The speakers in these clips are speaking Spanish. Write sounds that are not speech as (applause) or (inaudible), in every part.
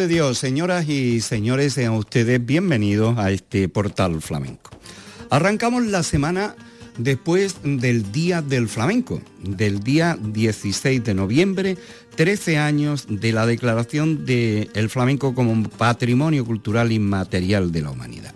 de Dios, señoras y señores, sean ustedes bienvenidos a este portal flamenco. Arrancamos la semana después del Día del Flamenco, del día 16 de noviembre, 13 años de la declaración del flamenco como patrimonio cultural inmaterial de la humanidad.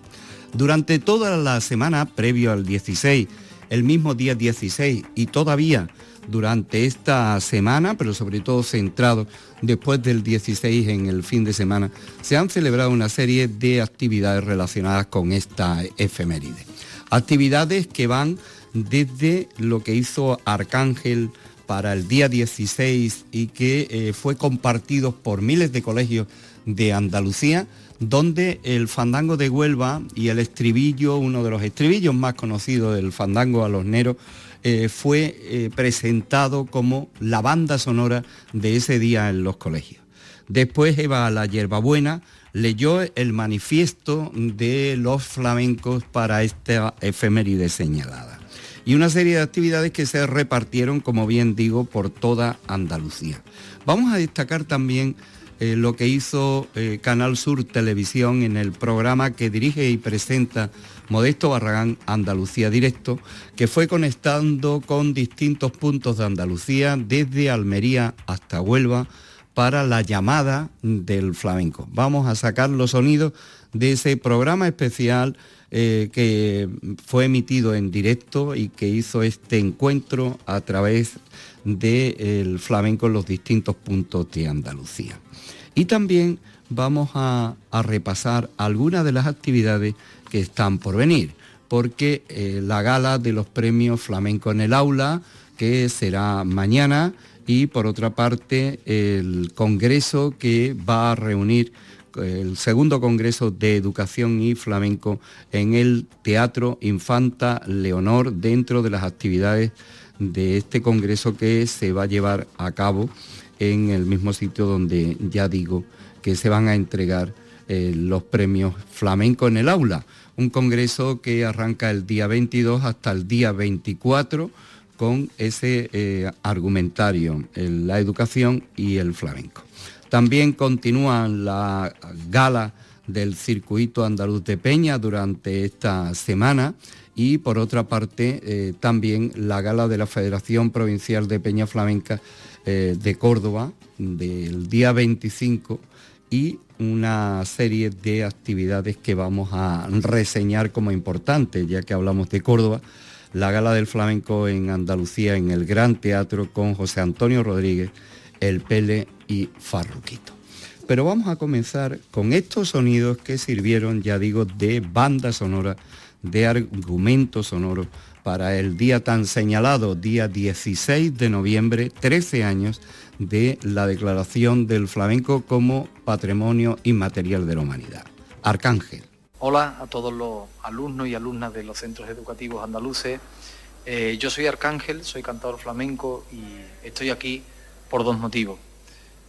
Durante toda la semana previo al 16, el mismo día 16 y todavía durante esta semana, pero sobre todo centrado después del 16 en el fin de semana, se han celebrado una serie de actividades relacionadas con esta efeméride. Actividades que van desde lo que hizo Arcángel para el día 16 y que eh, fue compartido por miles de colegios de Andalucía, donde el fandango de Huelva y el estribillo, uno de los estribillos más conocidos del fandango a los neros, eh, fue eh, presentado como la banda sonora de ese día en los colegios. Después Eva La Hierbabuena leyó el manifiesto de los flamencos para esta efeméride señalada. Y una serie de actividades que se repartieron, como bien digo, por toda Andalucía. Vamos a destacar también eh, lo que hizo Canal Sur Televisión en el programa que dirige y presenta Modesto Barragán Andalucía Directo, que fue conectando con distintos puntos de Andalucía, desde Almería hasta Huelva, para la llamada del flamenco. Vamos a sacar los sonidos de ese programa especial eh, que fue emitido en directo y que hizo este encuentro a través del flamenco en los distintos puntos de Andalucía. Y también vamos a, a repasar algunas de las actividades que están por venir, porque eh, la gala de los premios flamenco en el aula, que será mañana, y por otra parte el congreso que va a reunir el segundo Congreso de Educación y Flamenco en el Teatro Infanta Leonor dentro de las actividades de este Congreso que se va a llevar a cabo en el mismo sitio donde ya digo que se van a entregar eh, los premios flamenco en el aula un congreso que arranca el día 22 hasta el día 24 con ese eh, argumentario, la educación y el flamenco. También continúa la gala del circuito andaluz de Peña durante esta semana y por otra parte eh, también la gala de la Federación Provincial de Peña Flamenca de Córdoba del día 25 y una serie de actividades que vamos a reseñar como importantes, ya que hablamos de Córdoba, la Gala del Flamenco en Andalucía en el Gran Teatro con José Antonio Rodríguez, El Pele y Farruquito. Pero vamos a comenzar con estos sonidos que sirvieron, ya digo, de banda sonora, de argumento sonoro para el día tan señalado, día 16 de noviembre, 13 años de la declaración del flamenco como patrimonio inmaterial de la humanidad. Arcángel. Hola a todos los alumnos y alumnas de los centros educativos andaluces. Eh, yo soy Arcángel, soy cantador flamenco y estoy aquí por dos motivos.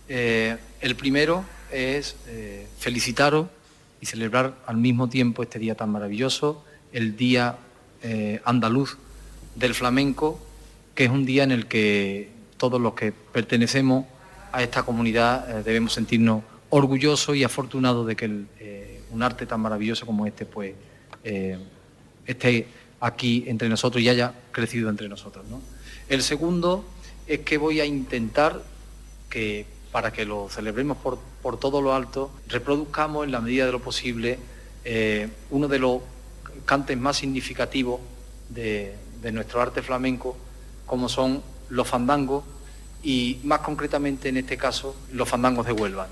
Eh, el primero es eh, felicitaros y celebrar al mismo tiempo este día tan maravilloso, el Día Andaluz del Flamenco, que es un día en el que todos los que pertenecemos a esta comunidad eh, debemos sentirnos orgullosos y afortunados de que eh, un arte tan maravilloso como este pues eh, esté aquí entre nosotros y haya crecido entre nosotros. El segundo es que voy a intentar que para que lo celebremos por, todo lo alto, reproduzcamos en la medida de lo posible uno de los cantes más significativos de, nuestro arte flamenco, como son los fandangos y más concretamente en este caso los fandangos de Huelva.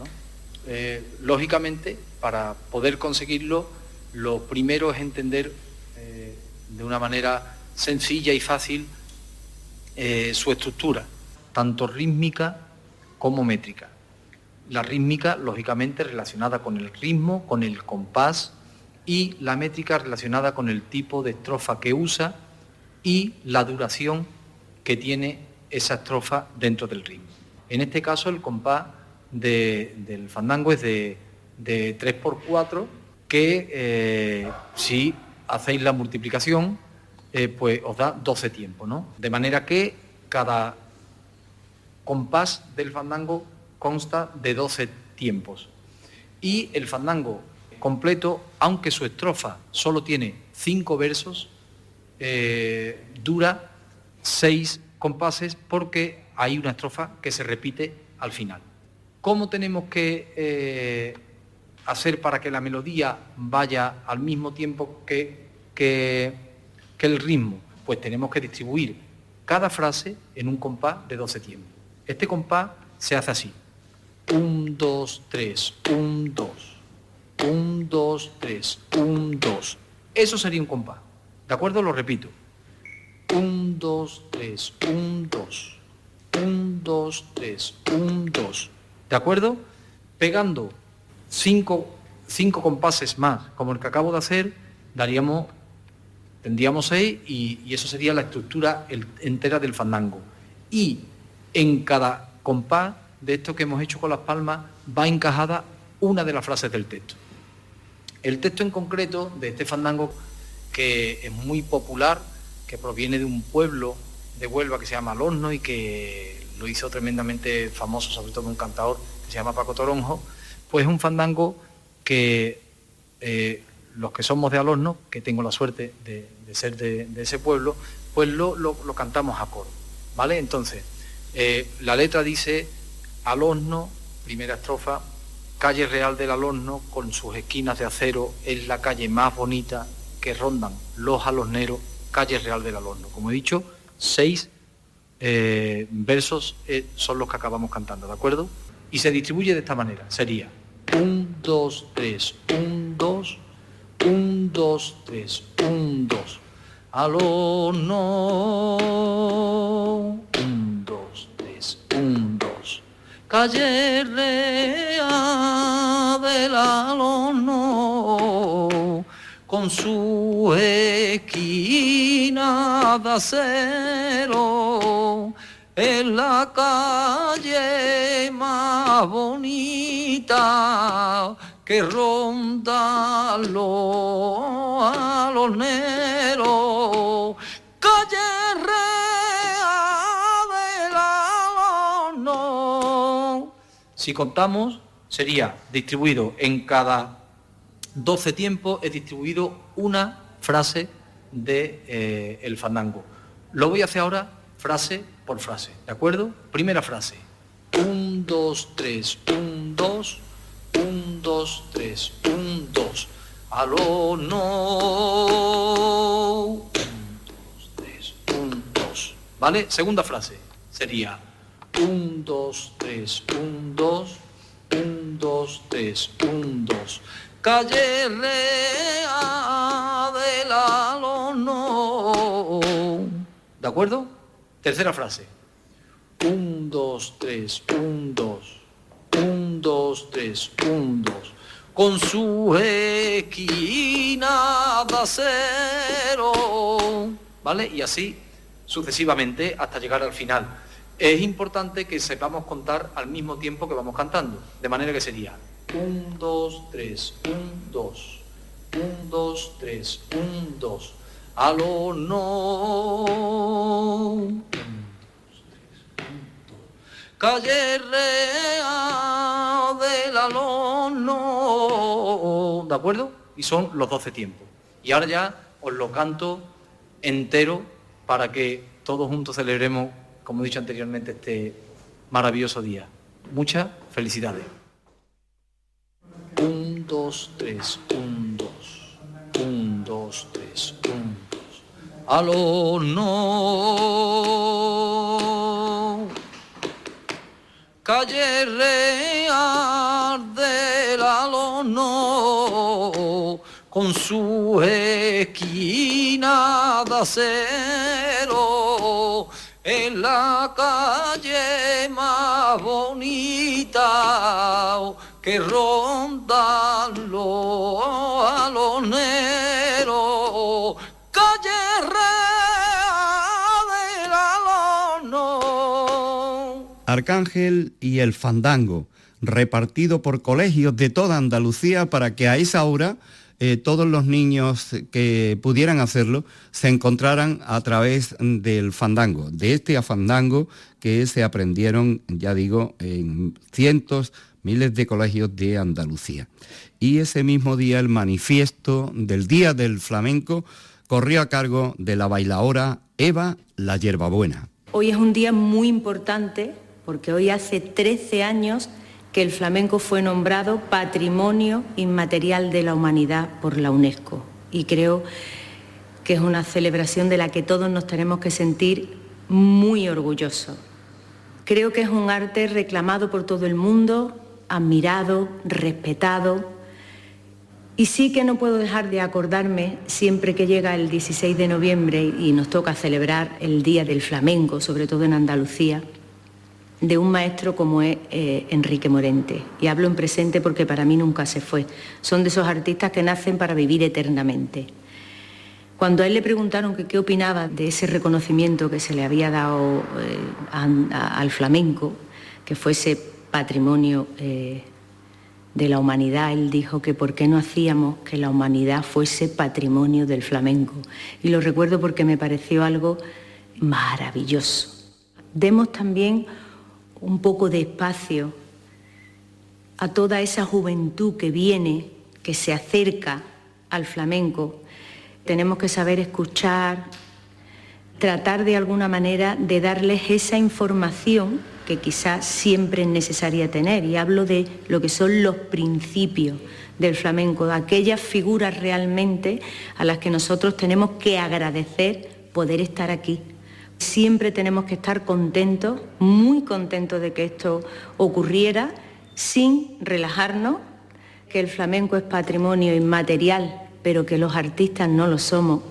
Eh, lógicamente, para poder conseguirlo, lo primero es entender eh, de una manera sencilla y fácil eh, su estructura, tanto rítmica como métrica. La rítmica, lógicamente, relacionada con el ritmo, con el compás, y la métrica relacionada con el tipo de estrofa que usa y la duración que tiene esa estrofa dentro del ritmo. En este caso, el compás del fandango es de, 3x4, que eh, si hacéis la multiplicación, eh, pues os da 12 tiempos, ¿no? De manera que cada compás del fandango consta de 12 tiempos. Y el fandango completo, aunque su estrofa solo tiene 5 versos, eh, dura 6 compases porque hay una estrofa que se repite al final. ¿Cómo tenemos que eh, hacer para que la melodía vaya al mismo tiempo que, que, el ritmo? Pues tenemos que distribuir cada frase en un compás de 12 tiempos. Este compás se hace así. 1, 2, 3, 1, 2. 1, 2, 3, 1, 2. Eso sería un compás. ¿De acuerdo? Lo repito. 1, 2, 3, 1, 2. 1, 2, 3, 1, 2. ¿De acuerdo? Pegando cinco, compases más, como el que acabo de hacer, daríamos, tendríamos seis y, eso sería la estructura entera del fandango. Y en cada compás de esto que hemos hecho con las palmas va encajada una de las frases del texto. El texto en concreto de este fandango, que es muy popular, que proviene de un pueblo de Huelva que se llama Alorno y que lo hizo tremendamente famoso, sobre todo un cantador que se llama Paco Toronjo, pues es un fandango que eh, los que somos de Alorno, que tengo la suerte de, ser de, ese pueblo, pues lo, cantamos a coro, ¿vale? Entonces, eh, la letra dice Alorno, primera estrofa, calle real del Alorno, con sus esquinas de acero, es la calle más bonita que rondan los alorneros, calle real del Alorno. Como he dicho, seis eh, versos eh, son los que acabamos cantando, ¿de acuerdo? Y se distribuye de esta manera, sería 1, 2, 3, 1, 2, 1, 2, 3, 1, 2. Al horno, 1, 2, 3, 1, 2. Calle real del horno con su esquina de acero, en la calle más bonita que ronda los aloneros, Si contamos, sería distribuido en cada 12 tiempos he distribuido una frase de eh, el fandango. Lo voy a hacer ahora frase por frase, ¿de acuerdo? Primera frase. 1, 2, 3, 1, 2, 1, 2, 3, 1, 2. Aló, no. 1, 2, 3, 1, 2. ¿Vale? Segunda frase sería 1, 2, 3, 1, 2, 1, 2, 3, 1, 2 calle Rea del Alono. ¿De acuerdo? Tercera frase. Un, dos, tres, un, dos. Un, dos, tres, un, dos. Con su esquina de acero. ¿Vale? Y así sucesivamente hasta llegar al final. Es importante que sepamos contar al mismo tiempo que vamos cantando. De manera que sería 1, 2, 3, 1, 2, 1, 2, 3, 1, 2. Aló, no. 1, 2, 3, 1, 2. Calle Real del no. ¿De acuerdo? Y son los 12 tiempos. Y ahora ya os lo canto entero para que todos juntos celebremos, como he dicho anteriormente, este maravilloso día. Muchas felicidades. 1, 2, 3, 1, 2. 1, 2, 3, 1, 2. Aló, no. Calle Real del no con su esquina nada cero en la calle más bonita que rondan los aloneros, calle real del Arcángel y el fandango, repartido por colegios de toda Andalucía para que a esa hora eh, todos los niños que pudieran hacerlo se encontraran a través del fandango, de este a fandango que se aprendieron, ya digo, en cientos, miles de colegios de Andalucía. Y ese mismo día el manifiesto del Día del Flamenco corrió a cargo de la bailaora Eva La Yerbabuena. Hoy es un día muy importante porque hoy hace 13 años que el flamenco fue nombrado Patrimonio Inmaterial de la Humanidad por la UNESCO. Y creo que es una celebración de la que todos nos tenemos que sentir muy orgullosos. Creo que es un arte reclamado por todo el mundo, admirado, respetado. Y sí que no puedo dejar de acordarme siempre que llega el 16 de noviembre y nos toca celebrar el Día del Flamenco, sobre todo en Andalucía, de un maestro como es eh, Enrique Morente. Y hablo en presente porque para mí nunca se fue. Son de esos artistas que nacen para vivir eternamente. Cuando a él le preguntaron qué opinaba de ese reconocimiento que se le había dado eh, al flamenco, que fuese patrimonio eh, de la humanidad, él dijo que por qué no hacíamos que la humanidad fuese patrimonio del flamenco. Y lo recuerdo porque me pareció algo maravilloso. Demos también un poco de espacio a toda esa juventud que viene, que se acerca al flamenco. Tenemos que saber escuchar, tratar de alguna manera de darles esa información que quizás siempre es necesaria tener. Y hablo de lo que son los principios del flamenco, de aquellas figuras realmente a las que nosotros tenemos que agradecer poder estar aquí Siempre tenemos que estar contentos, muy contentos de que esto ocurriera, sin relajarnos, que el flamenco es patrimonio inmaterial, pero que los artistas no lo somos,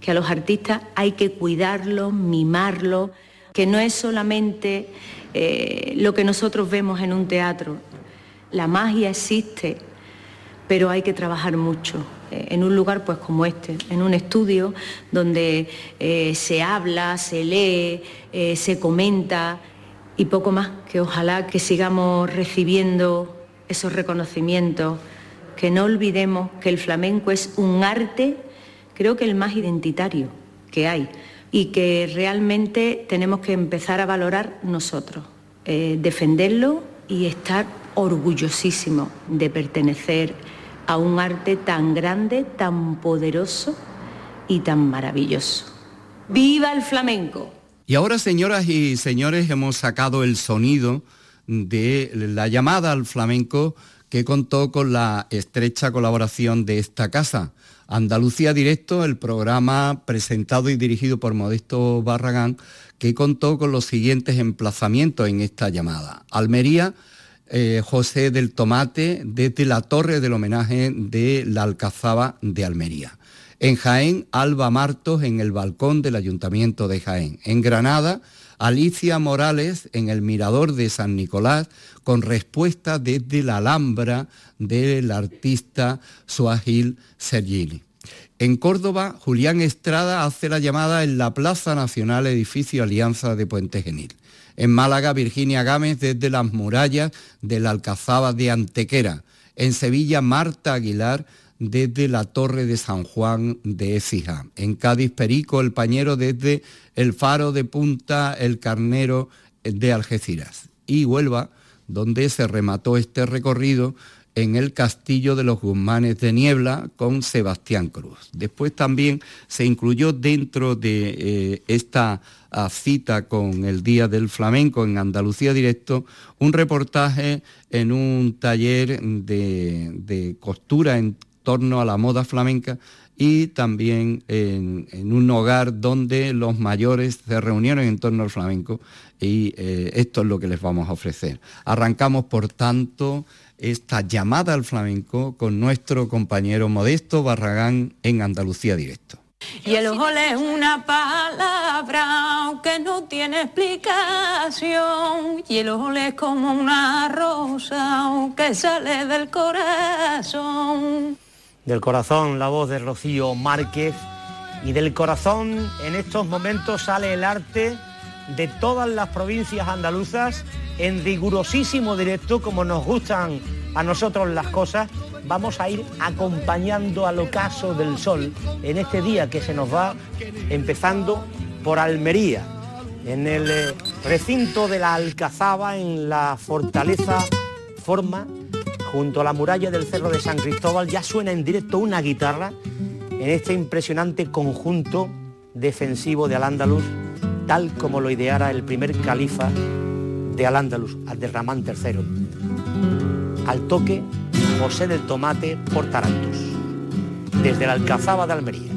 que a los artistas hay que cuidarlos, mimarlos, que no es solamente eh, lo que nosotros vemos en un teatro. La magia existe, pero hay que trabajar mucho. Eh, en un lugar pues como este, en un estudio donde eh, se habla, se lee, eh, se comenta y poco más, que ojalá que sigamos recibiendo esos reconocimientos, que no olvidemos que el flamenco es un arte, creo que el más identitario que hay y que realmente tenemos que empezar a valorar nosotros, defenderlo y estar orgullosísimos de pertenecer a un arte tan grande, tan poderoso y tan maravilloso. ¡Viva el flamenco! Y ahora, señoras y señores, hemos sacado el sonido de la llamada al flamenco que contó con la estrecha colaboración de esta casa. Andalucía Directo, el programa presentado y dirigido por Modesto Barragán, que contó con los siguientes emplazamientos en esta llamada. Almería, eh, José del Tomate desde la torre del homenaje de la Alcazaba de Almería. En Jaén, Alba Martos en el balcón del Ayuntamiento de Jaén. En Granada, Alicia Morales en el Mirador de San Nicolás con respuesta desde la Alhambra del artista Suagil Sergini. En Córdoba, Julián Estrada hace la llamada en la Plaza Nacional Edificio Alianza de Puente Genil. En Málaga, Virginia Gámez desde las murallas de la Alcazaba de Antequera. En Sevilla, Marta Aguilar desde la Torre de San Juan de Écija. En Cádiz, Perico, el Pañero desde el Faro de Punta, el Carnero de Algeciras. Y Huelva, donde se remató este recorrido en el Castillo de los Guzmanes de Niebla con Sebastián Cruz. Después también se incluyó dentro de eh, esta ah, cita con el Día del Flamenco en Andalucía Directo un reportaje en un taller de, costura en torno a la moda flamenca y también en, un hogar donde los mayores se reunieron en torno al flamenco y eh, esto es lo que les vamos a ofrecer. Arrancamos, por tanto, esta llamada al flamenco con nuestro compañero Modesto Barragán en Andalucía Directo. Y el ole es una palabra que no tiene explicación. Y el ole es como una rosa que sale del corazón. Del corazón la voz de Rocío Márquez y del corazón en estos momentos sale el arte de todas las provincias andaluzas en rigurosísimo directo como nos gustan a nosotros las cosas vamos a ir acompañando al ocaso del sol en este día que se nos va empezando por Almería, en el eh, recinto de la Alcazaba, en la fortaleza Forma, junto a la muralla del Cerro de San Cristóbal, ya suena en directo una guitarra en este impresionante conjunto defensivo de Al-Ándalus, tal como lo ideara el primer califa de Al-Ándalus, Abderramán III. Al toque José del Tomate por Tarantos, desde la Alcazaba de Almería.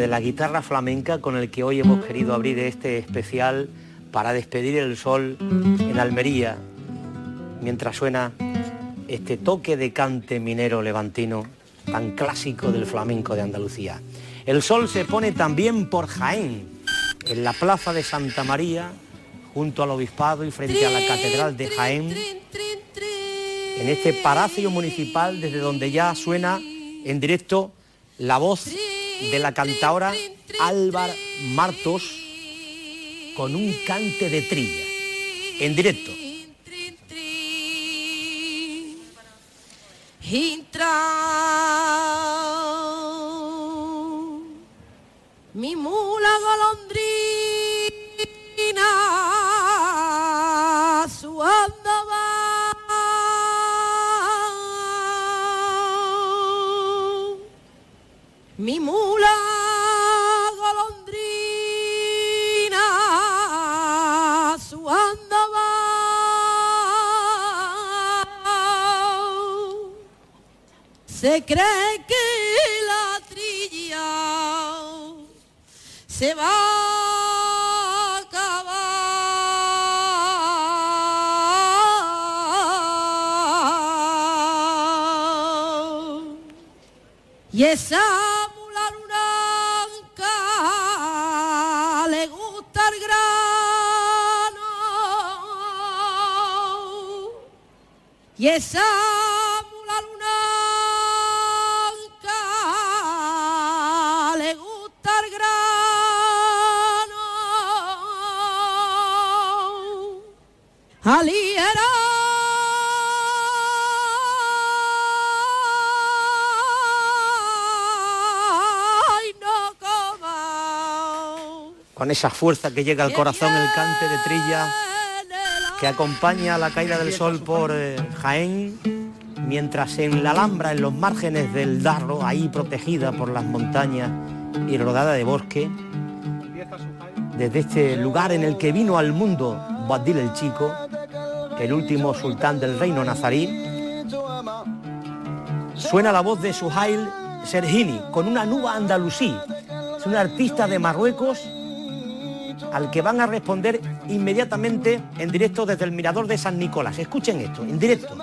De la guitarra flamenca con el que hoy hemos querido abrir este especial para despedir el sol en Almería, mientras suena este toque de cante minero levantino tan clásico del flamenco de Andalucía. El sol se pone también por Jaén, en la plaza de Santa María, junto al obispado y frente a la catedral de Jaén, en este palacio municipal desde donde ya suena en directo la voz de la cantaora Álvar Martos con un cante de trilla en directo. mi mula golondrina su mi mula se cree que la trilla se va a acabar. Y esa y esa aliera. Con esa fuerza que llega al corazón el cante de trilla que acompaña la caída del sol por eh, Jaén, mientras en la Alhambra, en los márgenes del Darro, ahí protegida por las montañas y rodada de bosque, desde este lugar en el que vino al mundo Boabdil el Chico, el último sultán del reino nazarí, suena la voz de Suhail Sergini con una nuba andalusí. Es un artista de Marruecos al que van a responder inmediatamente en directo desde el Mirador de San Nicolás. Escuchen esto, en directo.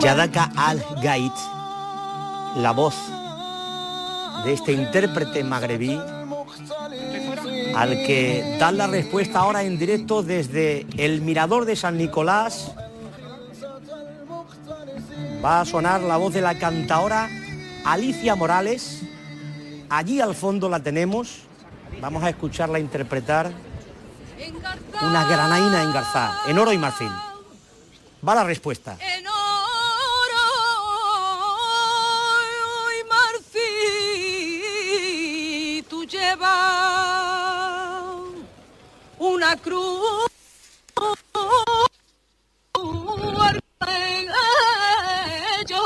Yadaka Al-Gait, la voz de este intérprete magrebí al que dan la respuesta ahora en directo desde el Mirador de San Nicolás. Va a sonar la voz de la cantaora Alicia Morales. Allí al fondo la tenemos. Vamos a escucharla interpretar una granaína engarzada en oro y marfil. Va la respuesta. En oro y marfil tú llevas una cruz al cuello,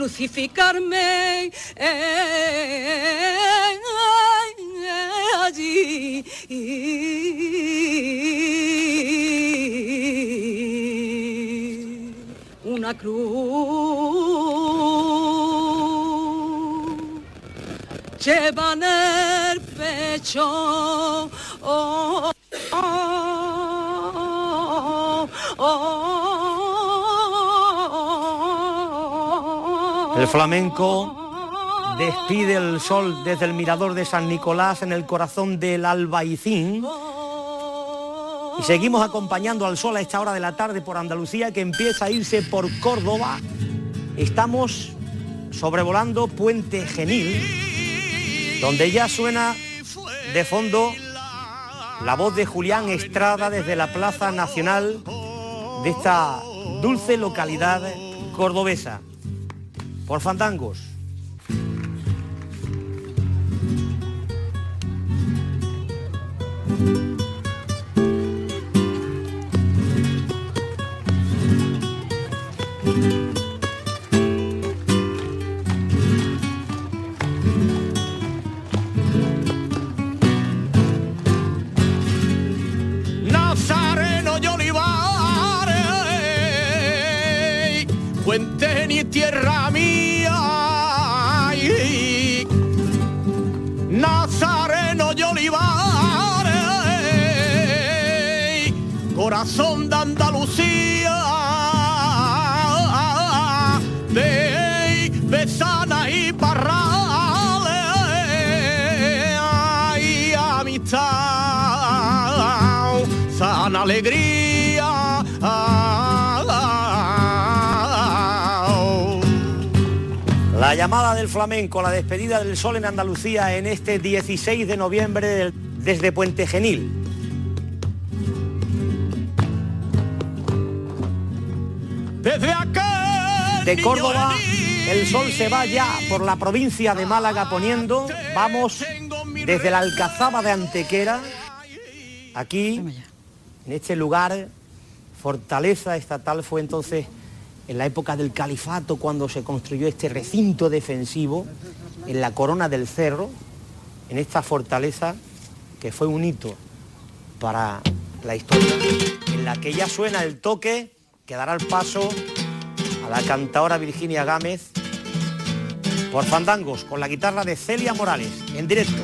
crucificarme eh, allí. Una cruz lleva en el pecho. oh, El flamenco despide el sol desde el mirador de San Nicolás en el corazón del Albaicín. Y seguimos acompañando al sol a esta hora de la tarde por Andalucía que empieza a irse por Córdoba. Estamos sobrevolando Puente Genil, donde ya suena de fondo la voz de Julián Estrada desde la Plaza Nacional de esta dulce localidad cordobesa. Por Fandangos. Corazón de Andalucía. De y sana alegría. La llamada del flamenco, la despedida del sol en Andalucía en este 16 de noviembre desde Puente Genil. Desde aquel De Córdoba el sol se va ya por la provincia de Málaga poniendo. Vamos desde la Alcazaba de Antequera, aquí, en este lugar, fortaleza estatal fue entonces en la época del califato cuando se construyó este recinto defensivo en la corona del cerro, en esta fortaleza que fue un hito para la historia, en la que ya suena el toque que dará el paso a la cantadora Virginia Gámez por Fandangos con la guitarra de Celia Morales en directo.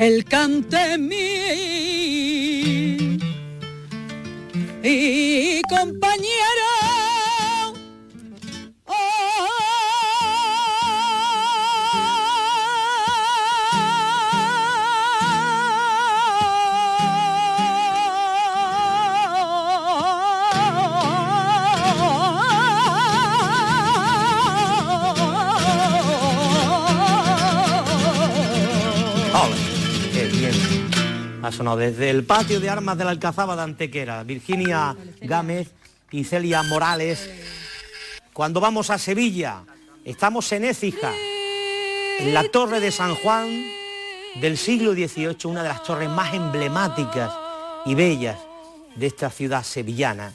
El cante mí Ha sonado desde el patio de armas de la Alcazaba de Antequera, Virginia Gámez y Celia Morales. Cuando vamos a Sevilla, estamos en Écija, en la Torre de San Juan del siglo XVIII, una de las torres más emblemáticas y bellas de esta ciudad sevillana.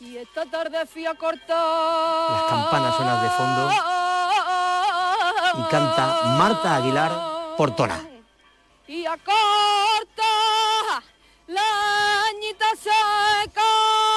Y esta tarde fui a cortar. Las campanas suenan de fondo y canta Marta Aguilar Portona. Y a cortar la añita seca.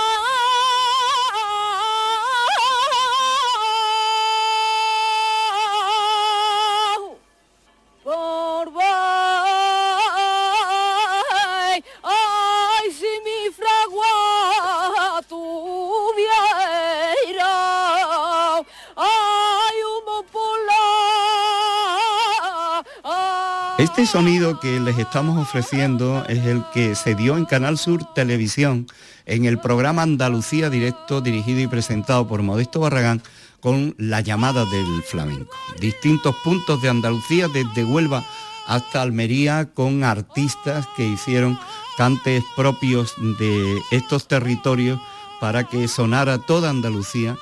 Este sonido que les estamos ofreciendo es el que se dio en Canal Sur Televisión en el programa Andalucía Directo dirigido y presentado por Modesto Barragán con la llamada del flamenco. Distintos puntos de Andalucía desde Huelva hasta Almería con artistas que hicieron cantes propios de estos territorios para que sonara toda Andalucía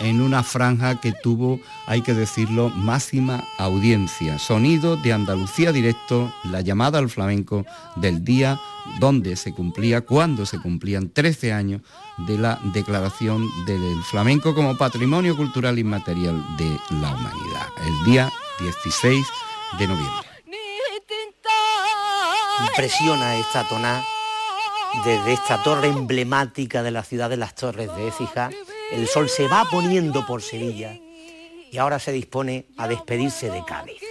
en una franja que tuvo, hay que decirlo, máxima audiencia. Sonido de Andalucía Directo, la llamada al flamenco del día donde se cumplía, cuando se cumplían 13 años de la declaración del flamenco como patrimonio cultural inmaterial de la humanidad, el día 16 de noviembre. Impresiona esta toná desde esta torre emblemática de la ciudad de las Torres de Écija. El sol se va poniendo por Sevilla y ahora se dispone a despedirse de Cádiz.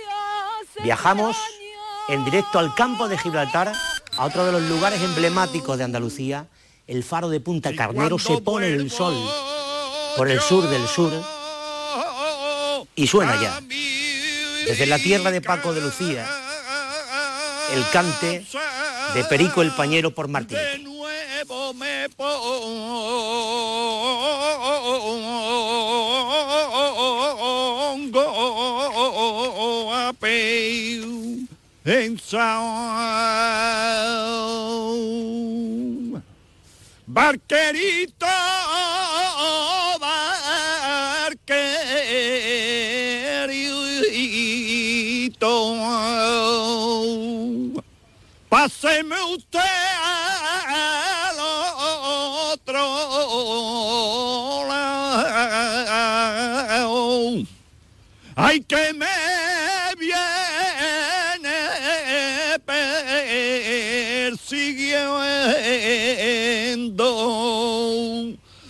Viajamos en directo al campo de Gibraltar, a otro de los lugares emblemáticos de Andalucía. El faro de Punta Carnero se pone el sol por el sur del sur y suena ya. Desde la tierra de Paco de Lucía, el cante de Perico el Pañero por Martín. nuevo me pongo pensar. Barquerito, barquerito, páseme usted al otro lado. Ay, que me viene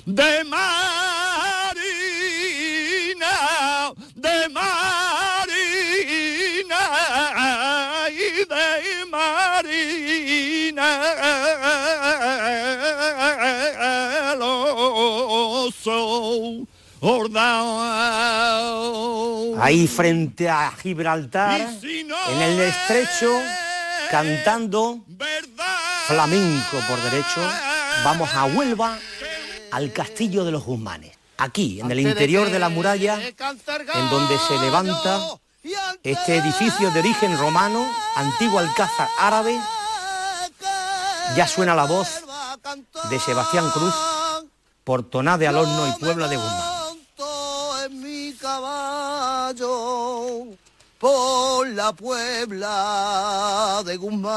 de marina, de marina y de marina lo soy. Ahí frente a Gibraltar, en el estrecho, cantando flamenco por derecho, vamos a Huelva, al castillo de los Guzmanes. Aquí, en el interior de la muralla, en donde se levanta este edificio de origen romano, antiguo alcázar árabe, ya suena la voz de Sebastián Cruz por Toná de Alorno y Puebla de Guzmán. Por la Puebla de Guzmán.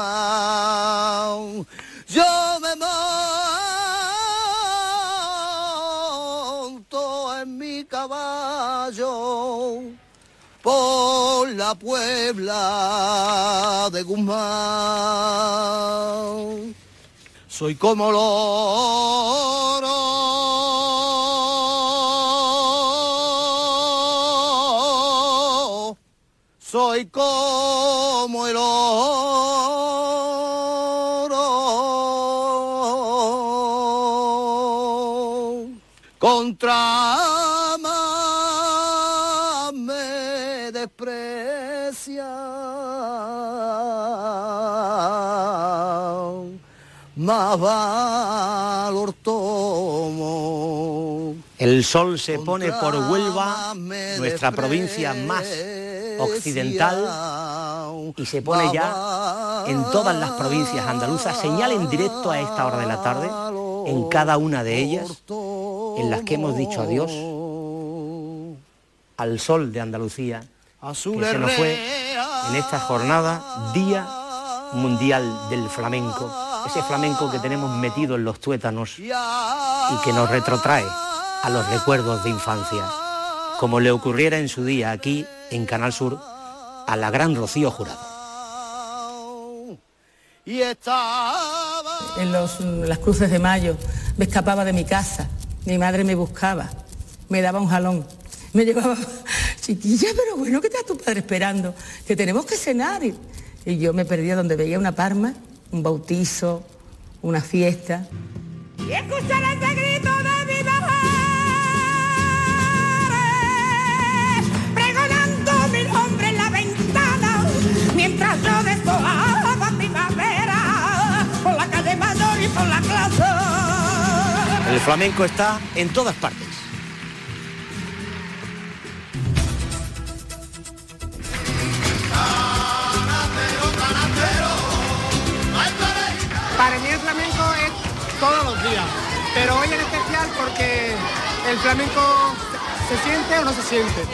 Yo me monto en mi caballo por la Puebla de Guzmán. Soy como loro, desprecia, más valor tomo. El sol se pone por Huelva, nuestra provincia más occidental, y se pone ya en todas las provincias andaluzas, señal en directo a esta hora de la tarde, en cada una de ellas, en las que hemos dicho adiós al sol de Andalucía, que se nos fue en esta jornada, Día Mundial del Flamenco, ese flamenco que tenemos metido en los tuétanos y que nos retrotrae a los recuerdos de infancia, como le ocurriera en su día aquí en Canal Sur a la gran Rocío Jurado. Y estaba en los- las cruces de mayo, me escapaba de mi casa, mi madre me buscaba, me daba un jalón, me llevaba, chiquilla, pero bueno, ¿qué está tu padre esperando? Que tenemos que cenar. Y, y yo me perdía donde veía una parma, un bautizo, una fiesta. Y escuchar ese grito de mi pregonando mi nombre en la ventana, mientras yo despojaba primavera por la calle mayor y por la plaza. El flamenco está en todas partes. Para mí el flamenco es todos los días, pero hoy en especial porque el flamenco se siente o no se siente.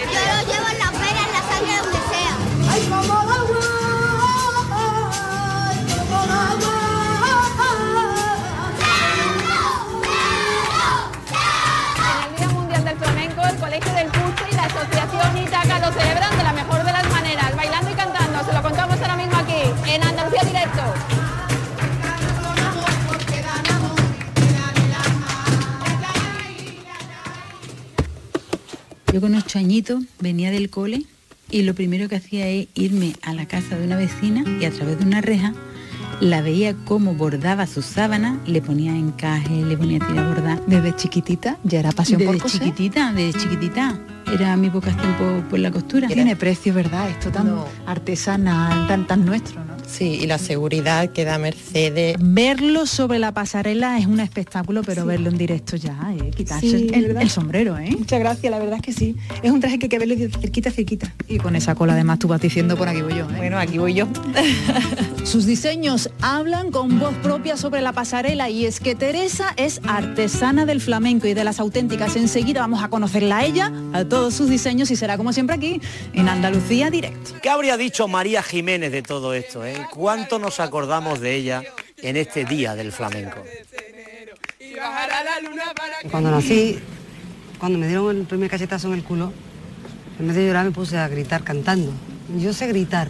Venía del cole y lo primero que hacía es irme a la casa de una vecina y a través de una reja la veía cómo bordaba sus sábanas, le ponía encaje, le ponía tira bordar. Desde chiquitita ya era pasión desde por coser. chiquitita, desde chiquitita. Era mi vocación por, por la costura. Tiene precio, ¿verdad? Esto tan No. artesanal, tan, tan nuestro, ¿no? Sí, y la seguridad que da Mercedes. Verlo sobre la pasarela es un espectáculo, pero verlo en directo ya, eh, quitarse Sí, el, sombrero, ¿eh? Muchas gracias, la verdad es que sí. Es un traje que hay que verlo cerquita, cerquita. Y con esa cola además tú vas diciendo por aquí voy yo, ¿eh? Bueno, aquí voy yo. (laughs) Sus diseños hablan con voz propia sobre la pasarela y es que Teresa es artesana del flamenco y de las auténticas. Enseguida vamos a conocerla a ella, a todos sus diseños y será como siempre aquí en Andalucía Directo. ¿Qué habría dicho María Jiménez de todo esto? eh? ¿Cuánto nos acordamos de ella en este día del flamenco? Cuando nací, cuando me dieron el primer cachetazo en el culo, en vez de llorar me puse a gritar cantando. Yo sé gritar.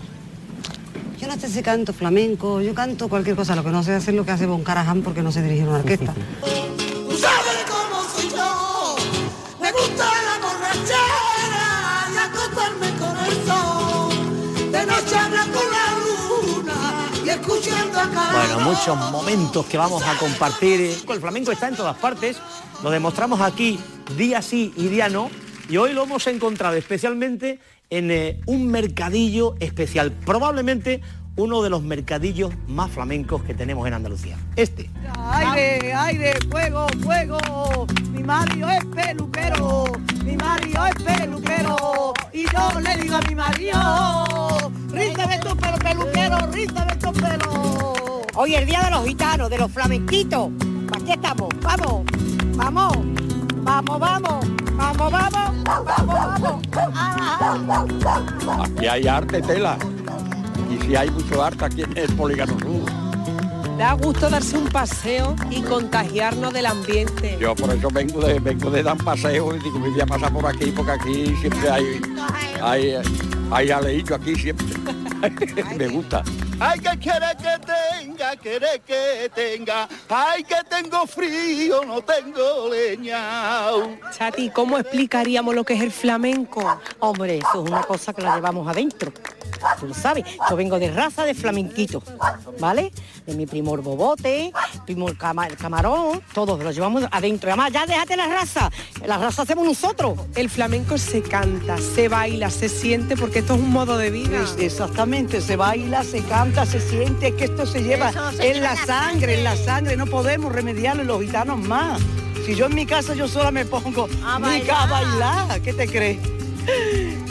Yo no sé si canto flamenco, yo canto cualquier cosa, lo que no sé hacer lo que hace Bon Caraján porque no sé dirigir una orquesta. (laughs) la borrachera y acostarme con el sol. De noche hablar con la luna y escuchando a cada Bueno, muchos momentos que vamos a compartir. El flamenco está en todas partes. Lo demostramos aquí día sí y día no. Y hoy lo hemos encontrado especialmente en eh, un mercadillo especial, probablemente uno de los mercadillos más flamencos que tenemos en Andalucía. Este. ¡Aire, aire, fuego, fuego! Mi marido es peluquero, mi Mario es peluquero. Y yo le digo a mi marido, rízame estos pelos, peluquero, rízame estos pelos. Hoy es el día de los gitanos, de los flamenquitos. Aquí estamos, vamos, vamos, vamos, vamos. Vamos, vamos, vamos, vamos. Aquí hay arte, tela. Y si hay mucho arte aquí en el Polígono Sur. Da gusto darse un paseo y contagiarnos del ambiente. Yo por eso vengo de, vengo de dar paseo y digo, me voy a pasar por aquí porque aquí siempre hay, hay, hay aquí siempre. (laughs) me gusta. Ay, que quiere que tenga, quiere que tenga. Ay, que tengo frío, no tengo leña. Chati, ¿cómo explicaríamos lo que es el flamenco? Hombre, eso es una cosa que la llevamos adentro. Tú lo sabes, yo vengo de raza de flamenquito, ¿vale? De mi primo el bobote, primo el, cama- el camarón, todos lo llevamos adentro. Además, ya déjate la raza, la raza hacemos nosotros. El flamenco se canta, se baila, se siente, porque esto es un modo de vida. Exactamente, se baila, se canta, se siente, es que esto se lleva se en lleva la sangre, en la sangre, no podemos remediarlo los gitanos más. Si yo en mi casa yo sola me pongo A ca- a bailar, ¿qué te crees?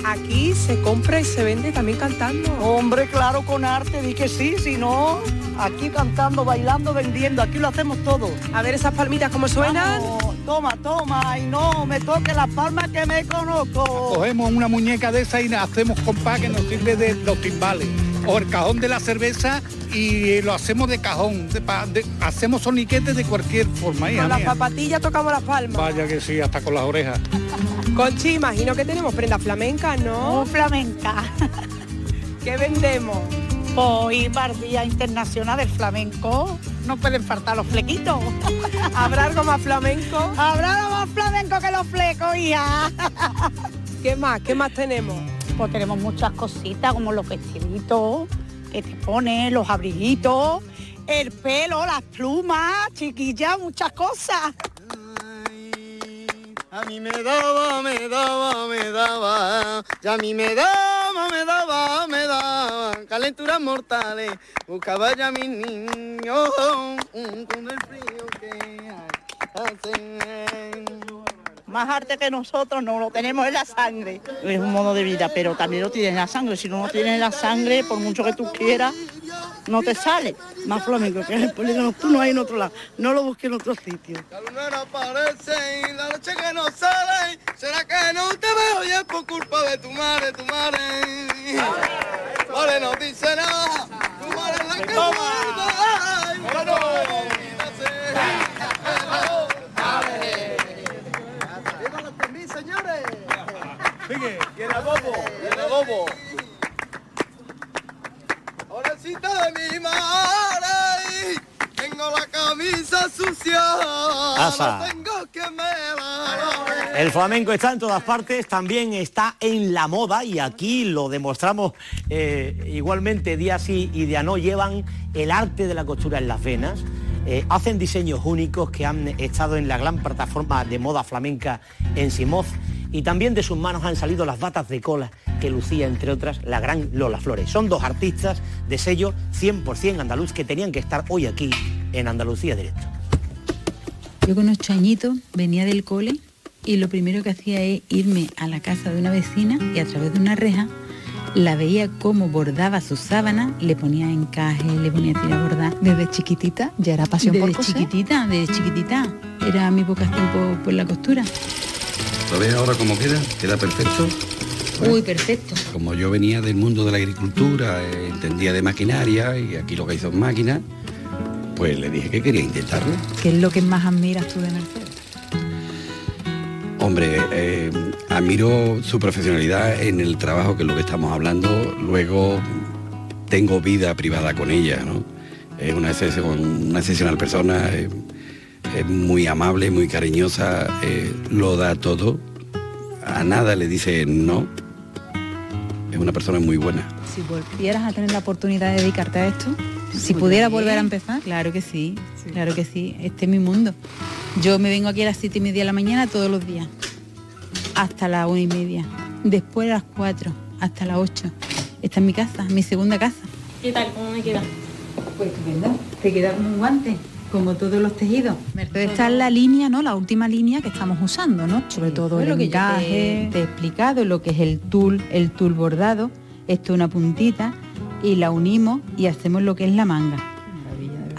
Aquí se compra y se vende también cantando. Hombre, claro, con arte, di que sí, si no, aquí cantando, bailando, vendiendo, aquí lo hacemos todo. A ver esas palmitas cómo suenan. Vamos, toma, toma, y no, me toque las palmas que me conozco. Cogemos una muñeca de esa y hacemos compás que nos sirve de los timbales. O el cajón de la cerveza y lo hacemos de cajón. de de- hacemos soniquetes de cualquier forma. Con las zapatillas tocamos las palmas. Vaya que sí, hasta con las orejas. Conchi, imagino que tenemos prenda flamenca, ¿no? flamenca. ¿Qué vendemos? Hoy para Día Internacional del Flamenco no pueden faltar los flequitos. ¿Habrá algo más flamenco? Habrá algo más flamenco que los flecos, hija. ¿Qué más? ¿Qué más tenemos? Pues tenemos muchas cositas como los vestiditos que te pones, los abriguitos, el pelo, las plumas, chiquilla, muchas cosas. A mí me daba, me daba, me daba, y a mí me daba, me daba, me daba, calenturas mortales, buscaba ya a mis niños, mm, con el frío que hace. Más arte que nosotros no lo tenemos en la sangre. Es un modo de vida, pero también lo tienes en la sangre. Si no lo tienes en la sangre, por mucho que tú quieras, no te sale. Más flamenco que el polígono tú no hay en otro lado. No lo busques en otro sitio. La luna no aparece y la noche que no sale, será que no te veo y es por culpa de tu madre, tu madre. Vale, no dice nada, tu madre es la que Sigue. ¡Y el el de mi madre, tengo la camisa sucia, Asa. tengo que me la El flamenco está en todas partes, también está en la moda y aquí lo demostramos eh, igualmente día sí y día no. Llevan el arte de la costura en las venas, eh, hacen diseños únicos que han estado en la gran plataforma de moda flamenca en Simoz y también de sus manos han salido las batas de cola que lucía, entre otras, la gran Lola Flores. Son dos artistas de sello 100% andaluz que tenían que estar hoy aquí en Andalucía Directo. Yo con ocho añitos venía del cole y lo primero que hacía es irme a la casa de una vecina y a través de una reja la veía cómo bordaba su sábana, le ponía encaje, le ponía tira bordar. Desde chiquitita ya era pasión desde por coser. chiquitita, desde chiquitita. Era mi vocación por, por la costura. ¿Lo ves ahora cómo queda? Queda perfecto. Uy, perfecto. Como yo venía del mundo de la agricultura, eh, entendía de maquinaria y aquí lo que hizo es máquina, pues le dije que quería intentarlo. ¿Qué es lo que más admiras tú de Mercedes? Hombre, eh, admiro su profesionalidad en el trabajo, que es lo que estamos hablando. Luego tengo vida privada con ella, ¿no? Es una, excepción- una excepcional persona, eh, es muy amable, muy cariñosa, eh, lo da todo. A nada le dice no. Es una persona muy buena. Si volvieras a tener la oportunidad de dedicarte a esto, si Pues pudiera bien. volver a empezar. Claro que sí, claro que sí. Este es mi mundo. Yo me vengo aquí a las siete y media de la mañana todos los días, hasta las una y media. Después a las cuatro, hasta las ocho. Esta es mi casa, mi segunda casa. ¿Qué tal? ¿Cómo me queda? Pues estupendo. Te queda como un guante, como todos los tejidos. Esta es la línea, ¿no? La última línea que estamos usando, ¿no? Sobre todo el lo que yo encaje. te, te he explicado, lo que es el tul, el tul bordado. Esto es una puntita y la unimos y hacemos lo que es la manga.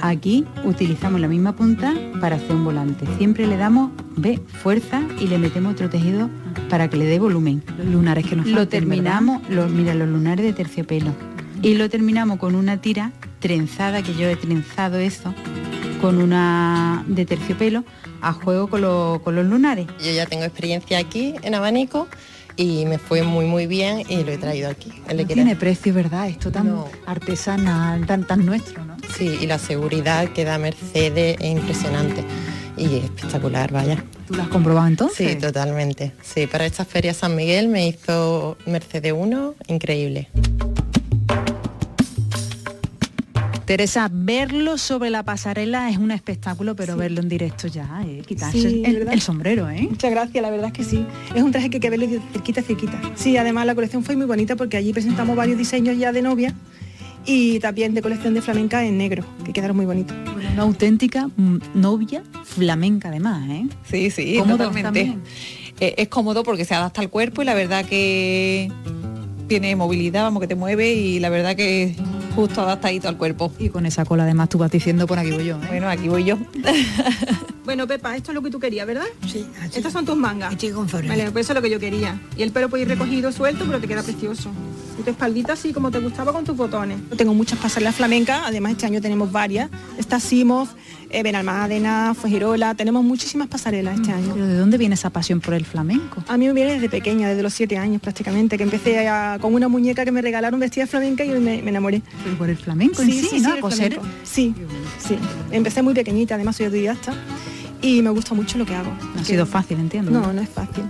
Aquí utilizamos la misma punta para hacer un volante. Siempre le damos, ve, fuerza y le metemos otro tejido para que le dé volumen. Los lunares que nos Lo terminamos, los, mira, los lunares de terciopelo. Y lo terminamos con una tira trenzada, que yo he trenzado eso, con una de terciopelo, a juego con, lo- con los lunares. Yo ya tengo experiencia aquí en abanico y me fue muy muy bien y lo he traído aquí. No tiene precio, ¿verdad? Esto tan No. artesanal, tan, tan nuestro, ¿no? Sí, y la seguridad que da Mercedes es impresionante y espectacular, vaya. ¿Tú lo has comprobado entonces? Sí, totalmente. Sí, para esta feria San Miguel me hizo Mercedes 1 increíble. Teresa, verlo sobre la pasarela es un espectáculo, pero verlo en directo ya, eh, quitarse Sí, el, sombrero, ¿eh? Muchas gracias, la verdad es que sí. Es un traje que hay que verlo de cerquita, cerquita. Sí, además la colección fue muy bonita porque allí presentamos varios diseños ya de novia y también de colección de flamenca en negro, que quedaron muy bonitos. Una auténtica mm, novia flamenca además, ¿eh? Sí, sí, Cómodo totalmente. Eh, es cómodo porque se adapta al cuerpo y la verdad que tiene movilidad, vamos, que te mueve y la verdad que justo adaptadito al cuerpo. Y con esa cola además tú vas diciendo por aquí voy yo. ¿eh? Bueno, aquí voy yo. (laughs) Bueno, Pepa, esto es lo que tú querías, ¿verdad? Sí. Estas son tus mangas. Vale, pues eso es lo que yo quería. Y el pelo puede ir recogido suelto, pero te queda precioso. Tu espaldita así como te gustaba con tus botones. Tengo muchas pasarelas flamencas, además este año tenemos varias. Está Simov, eh, Benalmádena, Fuengirola, tenemos muchísimas pasarelas este año. ¿Pero de dónde viene esa pasión por el flamenco? A mí me viene desde pequeña, desde los siete años prácticamente, que empecé a- con una muñeca que me regalaron vestida flamenca y me, me enamoré. Pero por el flamenco en sí, ¿no? el Coser. Sí, sí. Empecé muy pequeñita, además soy autodidacta y me gusta mucho lo que hago. No ha sido fácil, entiendo. No, no es fácil.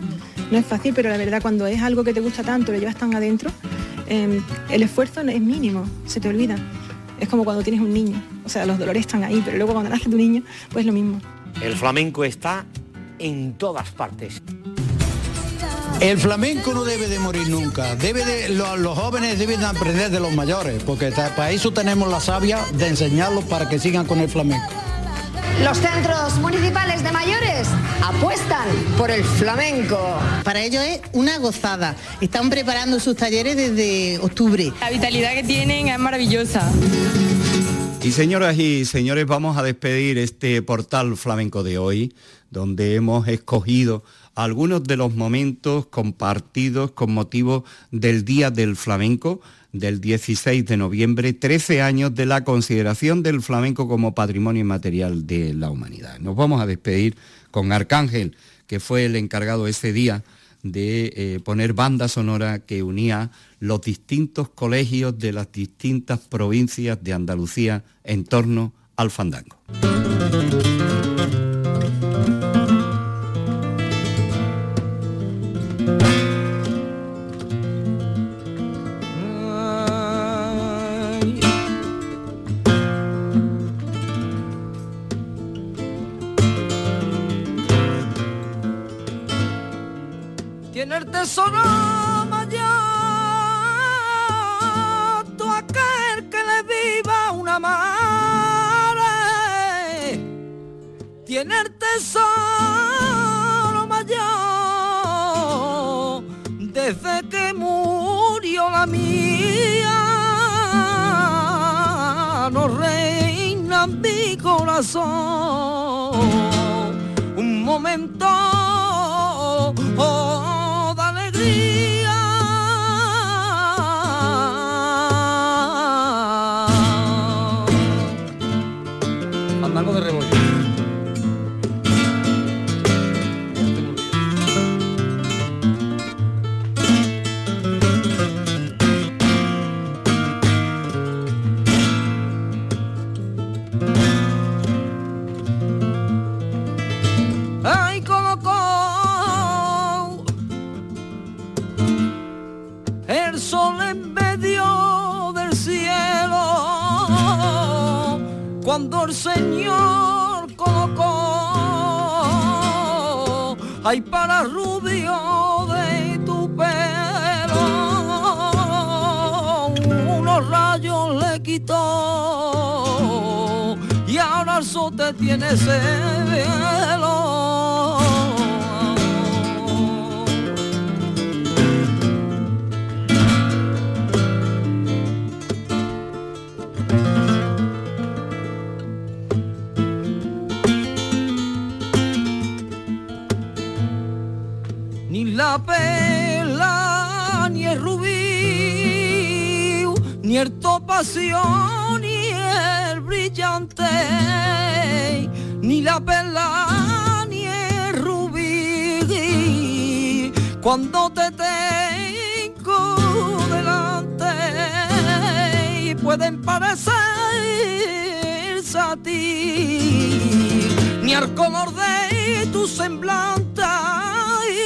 No es fácil, pero la verdad cuando es algo que te gusta tanto, lo llevas tan adentro, eh, el esfuerzo es mínimo, se te olvida. Es como cuando tienes un niño. O sea, los dolores están ahí, pero luego cuando nace tu niño, pues lo mismo. El flamenco está en todas partes. El flamenco no debe de morir nunca. Debe de, lo- los jóvenes deben de aprender de los mayores, porque para eso tenemos la savia de enseñarlos para que sigan con el flamenco. Los centros municipales de mayores apuestan por el flamenco. Para ellos es una gozada. Están preparando sus talleres desde octubre. La vitalidad que tienen es maravillosa. Y señoras y señores, vamos a despedir este portal flamenco de hoy, donde hemos escogido algunos de los momentos compartidos con motivo del Día del Flamenco del 16 de noviembre, 13 años de la consideración del flamenco como patrimonio inmaterial de la humanidad. Nos vamos a despedir con Arcángel, que fue el encargado ese día de eh, poner banda sonora que unía los distintos colegios de las distintas provincias de Andalucía en torno al fandango. Tiene el tesoro mayor, todo aquel que le viva una madre, tiene el tesoro mayor, desde que murió la mía, no reina en mi corazón, un momento oh, Señor colocó ay para rubio de tu pelo, unos rayos le quitó y ahora el te tiene ese ni el topación, ni el brillante, ni la perla, ni el rubí. Cuando te tengo delante, pueden parecerse a ti, ni al color de tu semblante. ay,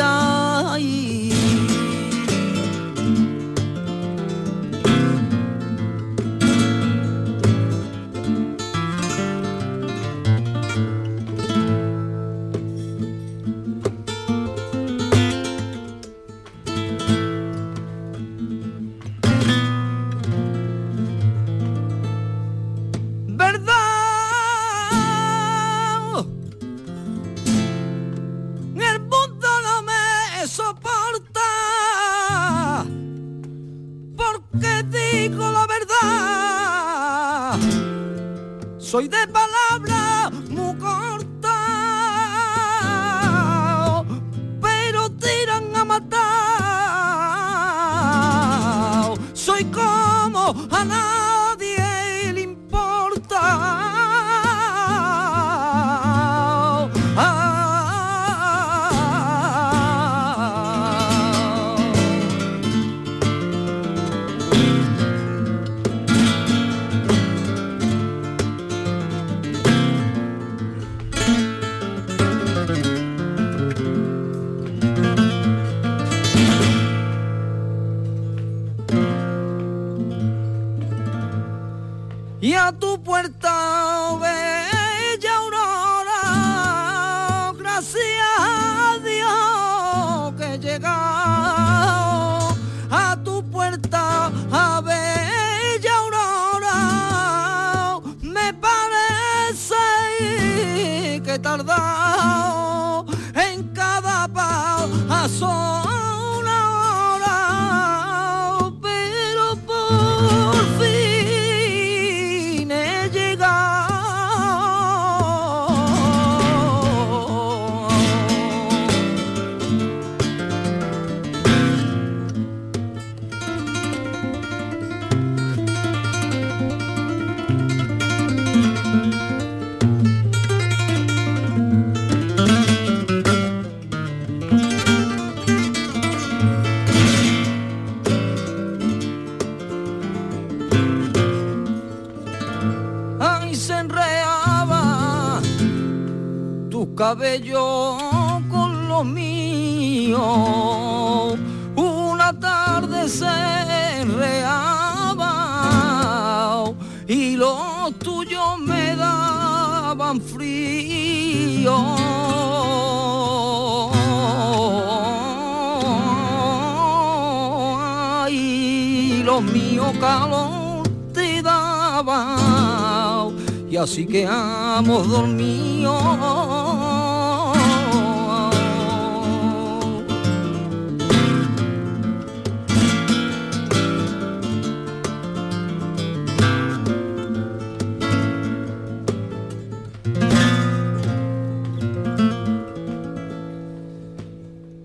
ay. Soy de Ay, los míos calor te daban y así que hemos dormido.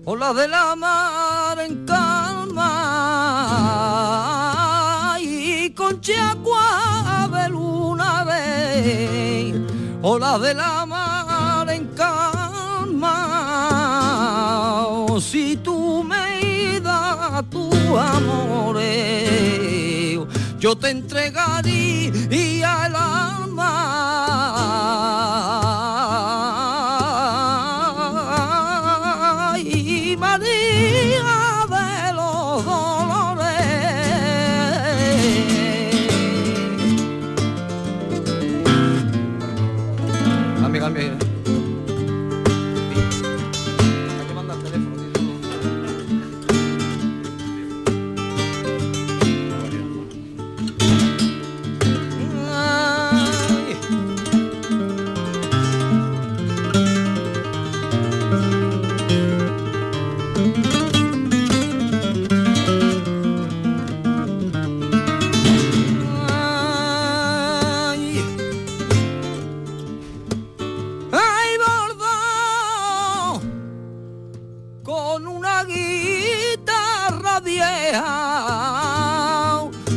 Ola de la mar Ola de la mar en calma. Si tú me das tu amor yo te entregaría el alma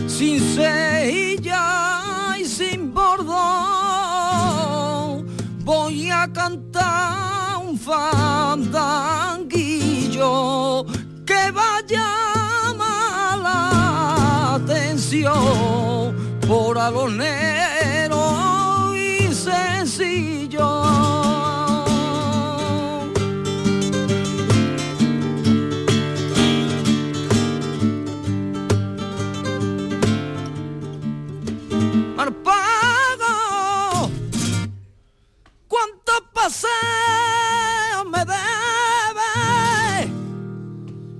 sin cejilla y sin bordón, voy a cantar un fandanguillo que vaya la atención por alonero y sencillo. ¿Cuántos paseos me debe?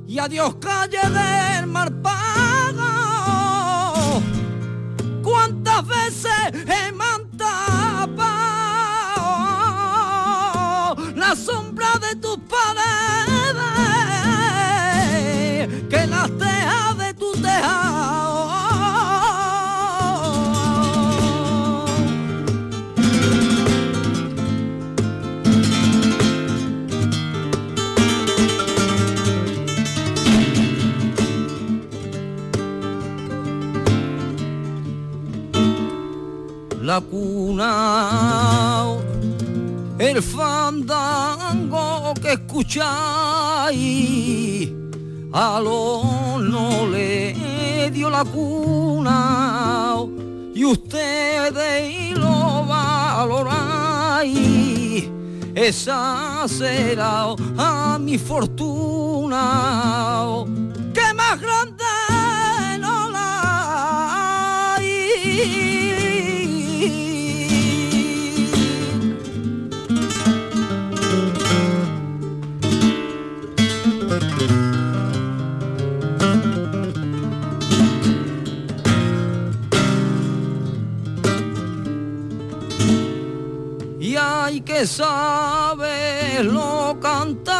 Y adiós calle del Marpago, la cuna, el fandango que escucháis, a los no le dio la cuna y ustedes lo valoráis. Esa será a mi fortuna, que más grande que saberlo cantar.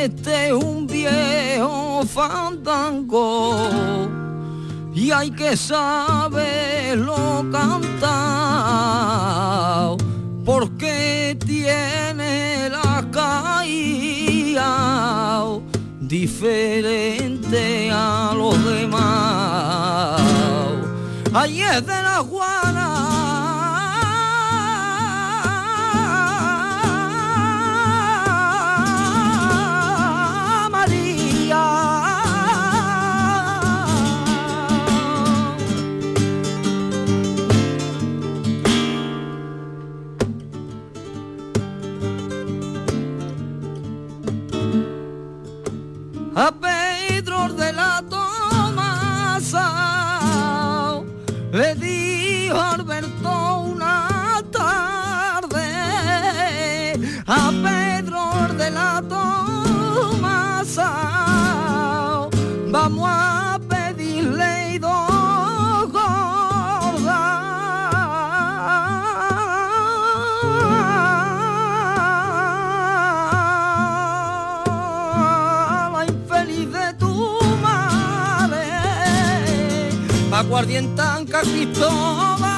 Este es un viejo fandango y hay que saberlo cantar porque tiene la caída diferente a los demás. Ahí es de la A Pedro de la Tomasa aguardientan Cristóbal.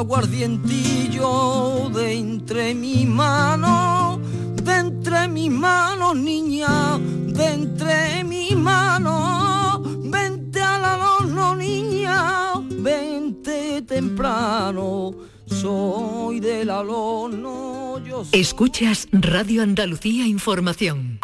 Aguardientillo de entre mis manos, de entre mis manos, niña, de entre mis manos, vente a la no niña, vente temprano, soy del alorno, yo soy... Escuchas Radio Andalucía Información.